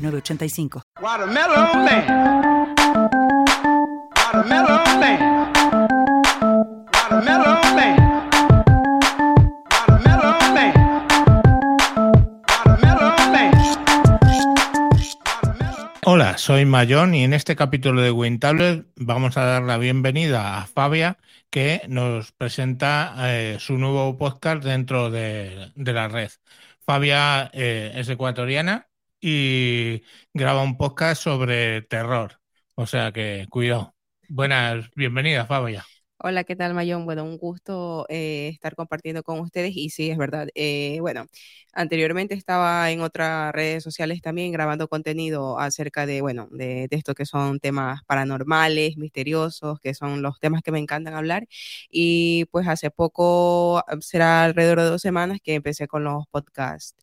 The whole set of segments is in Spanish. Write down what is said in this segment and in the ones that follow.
985. Watermelon Man. Watermelon Man. Watermelon Man. Hola, soy Mayón y en este capítulo de WinTablet vamos a dar la bienvenida a Fabia que nos presenta eh, su nuevo podcast dentro de, la red. Fabia eh, es ecuatoriana y graba un podcast sobre terror. O sea que cuidado. Buenas, bienvenidas, Fabia. Hola, ¿qué tal, Mayón? Bueno, un gusto eh, estar compartiendo con ustedes y sí, es verdad. Eh, bueno, anteriormente estaba en otras redes sociales también grabando contenido acerca de, bueno, de, de, esto que son temas paranormales, misteriosos, que son los temas que me encantan hablar. Y pues hace poco, será alrededor de dos semanas que empecé con los podcasts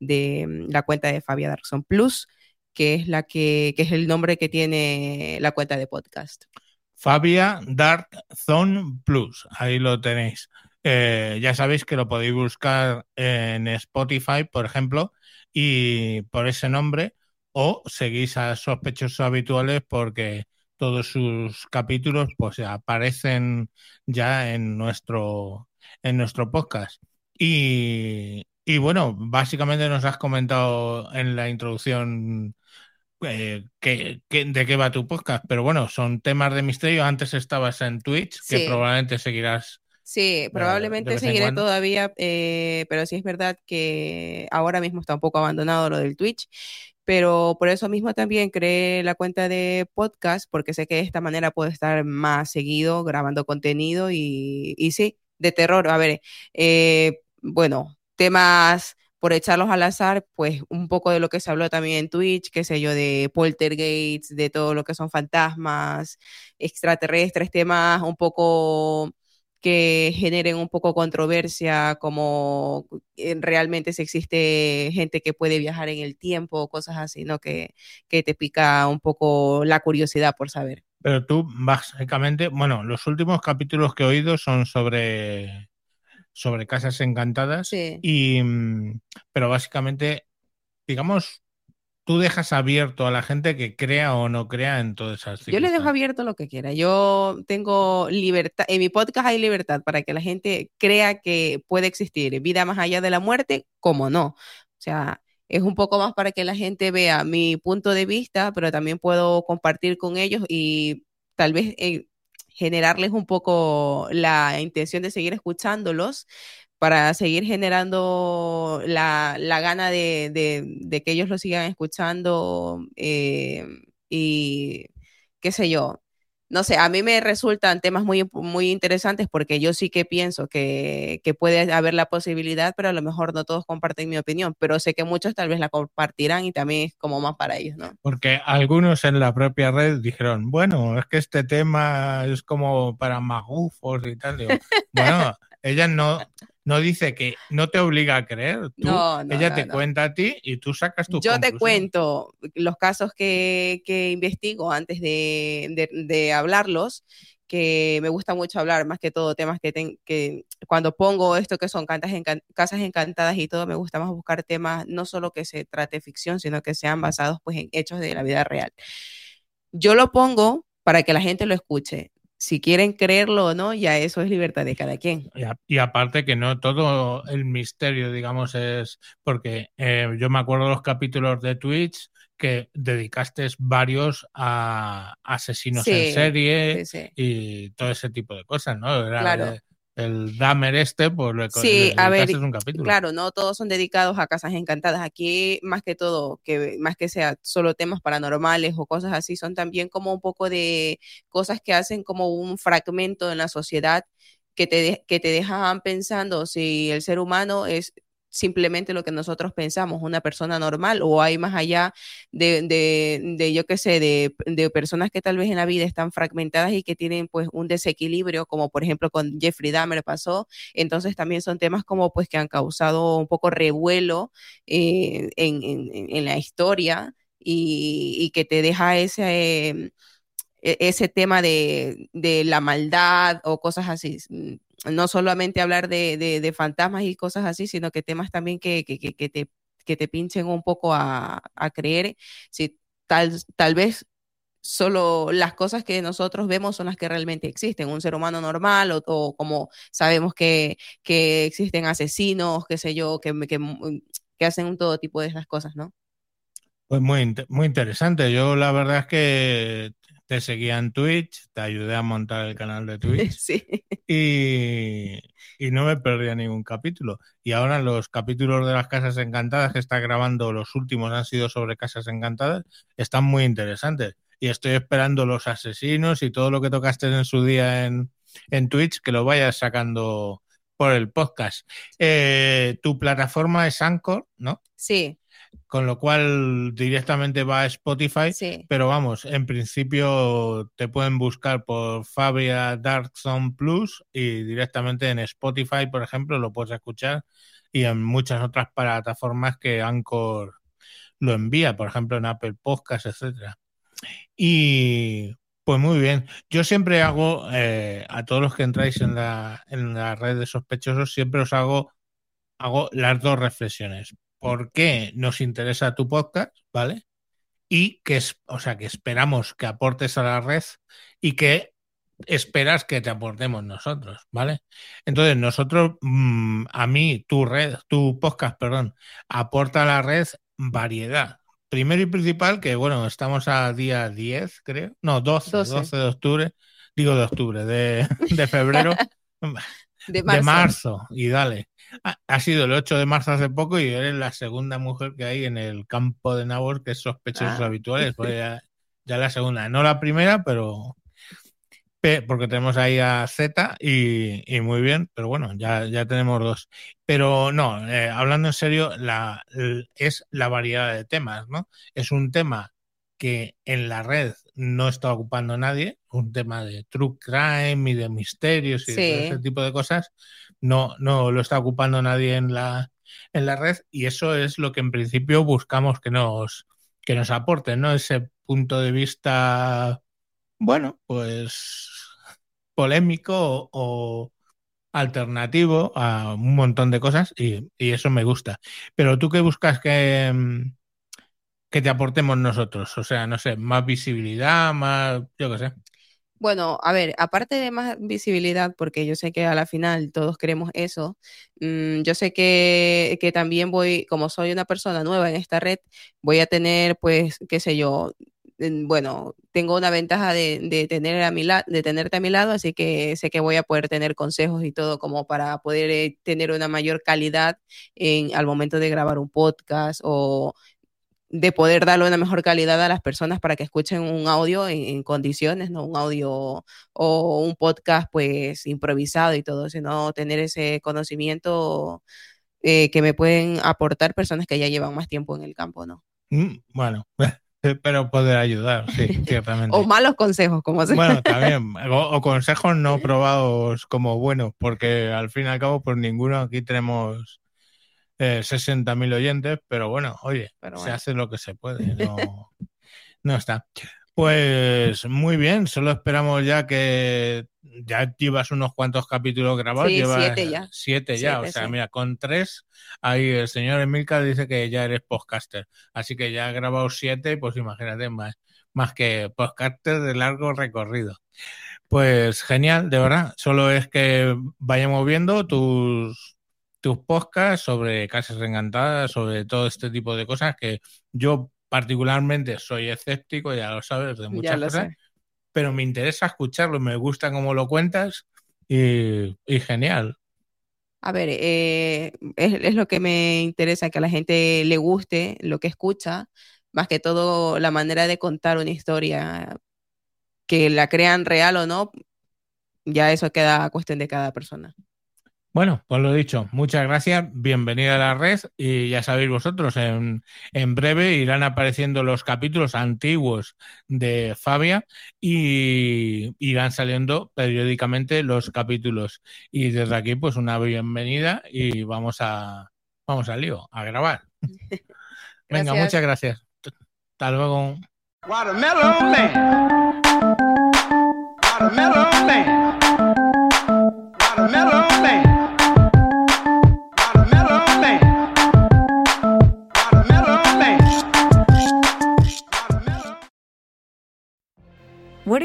de mm, la cuenta de Fabia Darkson Plus, que es la que, es el nombre que tiene la cuenta de podcast. Fabia Dark Plus, ahí lo tenéis. Eh, ya sabéis que lo podéis buscar en Spotify, por ejemplo, y por ese nombre, o seguís a sospechosos habituales porque todos sus capítulos pues aparecen ya en nuestro en nuestro podcast. Y, y bueno, básicamente nos has comentado en la introducción eh, que, de qué va tu podcast, pero bueno, son temas de misterio. Antes estabas en Twitch, que probablemente seguirás. Sí, probablemente seguiré todavía, eh, pero sí es verdad que ahora mismo está un poco abandonado lo del Twitch, pero por eso mismo también creé la cuenta de podcast, porque sé que de esta manera puedo estar más seguido grabando contenido y, y sí, de terror. A ver, eh, bueno, temas por echarlos al azar, pues un poco de lo que se habló también en Twitch, qué sé yo, de poltergeist, de todo lo que son fantasmas, extraterrestres, temas un poco que generen un poco controversia, como realmente si existe gente que puede viajar en el tiempo, cosas así, ¿no? Que, que te pica un poco la curiosidad por saber. Pero tú, básicamente, bueno, los últimos capítulos que he oído son sobre sobre casas encantadas. Y, mm, pero básicamente, digamos, tú dejas abierto a la gente que crea o no crea en todas esas Yo le dejo abierto lo que quiera. Yo tengo libertad, en mi podcast hay libertad para que la gente crea que puede existir vida más allá de la muerte, como no. O sea, es un poco más para que la gente vea mi punto de vista, pero también puedo compartir con ellos y tal vez eh, generarles un poco la intención de seguir escuchándolos para seguir generando la, gana de, que ellos lo sigan escuchando eh, y qué sé yo, no sé, a mí me resultan temas muy, muy interesantes porque yo sí que pienso que, puede haber la posibilidad, pero a lo mejor no todos comparten mi opinión, pero sé que muchos tal vez la compartirán y también es como más para ellos, ¿no? Porque algunos en la propia red dijeron, bueno, es que este tema es como para magufos y tal. bueno, ellas no, no dice que no te obliga a creer. ella te cuenta a ti y tú sacas tu Yo te cuento los casos que, investigo antes de, hablarlos, que me gusta mucho hablar, más que todo temas que, que cuando pongo esto que son cantas casas encantadas y todo, me gusta más buscar temas no solo que se trate ficción, sino que sean basados pues, en hechos de la vida real. Yo lo pongo para que la gente lo escuche si quieren creerlo o no, ya eso es libertad de cada quien. Y, aparte que no todo el misterio, digamos, es porque eh, yo me acuerdo de los capítulos de Twitch que dedicaste varios a asesinos en serie y todo ese tipo de cosas, ¿no? claro el Dahmer este, pues lo Sí, a ver, un capítulo. claro, no todos son dedicados a casas encantadas. Aquí, más que todo, que más que sea solo temas paranormales o cosas así, son también como un poco de cosas que hacen como un fragmento en la sociedad que te, que te dejan pensando si el ser humano es simplemente lo que nosotros pensamos, una persona normal, o hay más allá de, de, de yo qué sé, de, de, personas que tal vez en la vida están fragmentadas y que tienen pues un desequilibrio, como por ejemplo con Jeffrey Dahmer pasó. Entonces también son temas como pues que han causado un poco revuelo eh, en, en, la historia y, y, que te deja ese... Eh, ese tema de, de, la maldad o cosas así no solamente hablar de, de, fantasmas y cosas así, sino que temas también que, que, que te, que te pinchen un poco a, a creer si tal, tal vez solo las cosas que nosotros vemos son las que realmente existen, un ser humano normal o, o como sabemos que, que, existen asesinos, qué sé yo, que, que, que hacen un todo tipo de esas cosas, ¿no? Pues muy, muy interesante. Yo la verdad es que te seguía en Twitch, te ayudé a montar el canal de Twitch sí. y, y, no me perdía ningún capítulo. Y ahora los capítulos de las Casas Encantadas que está grabando, los últimos han sido sobre Casas Encantadas, están muy interesantes. Y estoy esperando los asesinos y todo lo que tocaste en su día en, en Twitch, que lo vayas sacando por el podcast. Eh, tu plataforma es Anchor, ¿no? Sí con lo cual directamente va a Spotify, sí. pero vamos, en principio te pueden buscar por Fabia Dark Zone Plus y directamente en Spotify, por ejemplo, lo puedes escuchar y en muchas otras plataformas que Anchor lo envía, por ejemplo en Apple Podcasts, etcétera. Y pues muy bien, yo siempre hago, eh, a todos los que entráis en la, en la red de sospechosos, siempre os hago, hago las dos reflexiones por qué nos interesa tu podcast, ¿vale? Y que es, o sea, que esperamos que aportes a la red y que esperas que te aportemos nosotros, ¿vale? Entonces, nosotros, mmm, a mí, tu red, tu podcast, perdón, aporta a la red variedad. Primero y principal, que bueno, estamos a día 10, creo. No, 12, 12, 12 de octubre. Digo de octubre, de, de febrero. de, marzo. de marzo. Y dale ha sido el 8 de marzo hace poco y eres la segunda mujer que hay en el campo de Nabor que es sospechosos ah. habituales. Pues ya, ya, la segunda, no la primera, pero porque tenemos ahí a Z y, y muy bien, pero bueno, ya, ya tenemos dos. Pero no, eh, hablando en serio, la, es la variedad de temas, ¿no? Es un tema que en la red no está ocupando nadie, un tema de true crime y de misterios y sí. de ese tipo de cosas, no, no lo está ocupando nadie en la, en la red y eso es lo que en principio buscamos que nos, que nos aporte, ¿no? Ese punto de vista, bueno, pues polémico o, o alternativo a un montón de cosas y, y, eso me gusta. Pero tú qué buscas que, que te aportemos nosotros, o sea, no sé, más visibilidad, más, yo qué sé. Bueno, a ver, aparte de más visibilidad, porque yo sé que a la final todos queremos eso, mmm, yo sé que, que, también voy, como soy una persona nueva en esta red, voy a tener, pues, qué sé yo, bueno, tengo una ventaja de, de tener a mi la, de tenerte a mi lado, así que sé que voy a poder tener consejos y todo como para poder eh, tener una mayor calidad en, al momento de grabar un podcast o de poder darle una mejor calidad a las personas para que escuchen un audio en, en, condiciones, no un audio o un podcast pues improvisado y todo, sino tener ese conocimiento eh, que me pueden aportar personas que ya llevan más tiempo en el campo, ¿no? Mm, bueno, pero poder ayudar, sí, ciertamente. o malos consejos, como se Bueno, también, o, o, consejos no probados como buenos, porque al fin y al cabo, pues ninguno aquí tenemos eh, 60.000 oyentes, pero bueno, oye, pero se hace lo que se puede, no, no está. Pues muy bien, solo esperamos ya que ya llevas unos cuantos capítulos grabados. Sí, llevas siete ya. Siete ya, Siete, o sea, sí. mira, con tres, ahí el señor Emilcar dice que ya eres podcaster. Así que ya has grabado siete, pues imagínate, más, más que podcaster de largo recorrido. Pues genial, de verdad. Solo es que vayamos viendo tus, tus podcasts sobre casas encantadas, sobre todo este tipo de cosas que yo particularmente soy escéptico, ya lo sabes, de muchas cosas, sé. pero me interesa escucharlo, me gusta cómo lo cuentas y, y genial. A ver, eh, es, es, lo que me interesa, que a la gente le guste lo que escucha, más que todo la manera de contar una historia, que la crean real o no, ya eso queda a cuestión de cada persona. Bueno, pues lo dicho, muchas gracias, bienvenida a la red y ya sabéis vosotros, en, en, breve irán apareciendo los capítulos antiguos de Fabia y irán saliendo periódicamente los capítulos. Y desde aquí, pues una bienvenida y vamos a, vamos al lío, a grabar. Venga, muchas gracias. Hasta luego. Watermelon Man. Watermelon Man.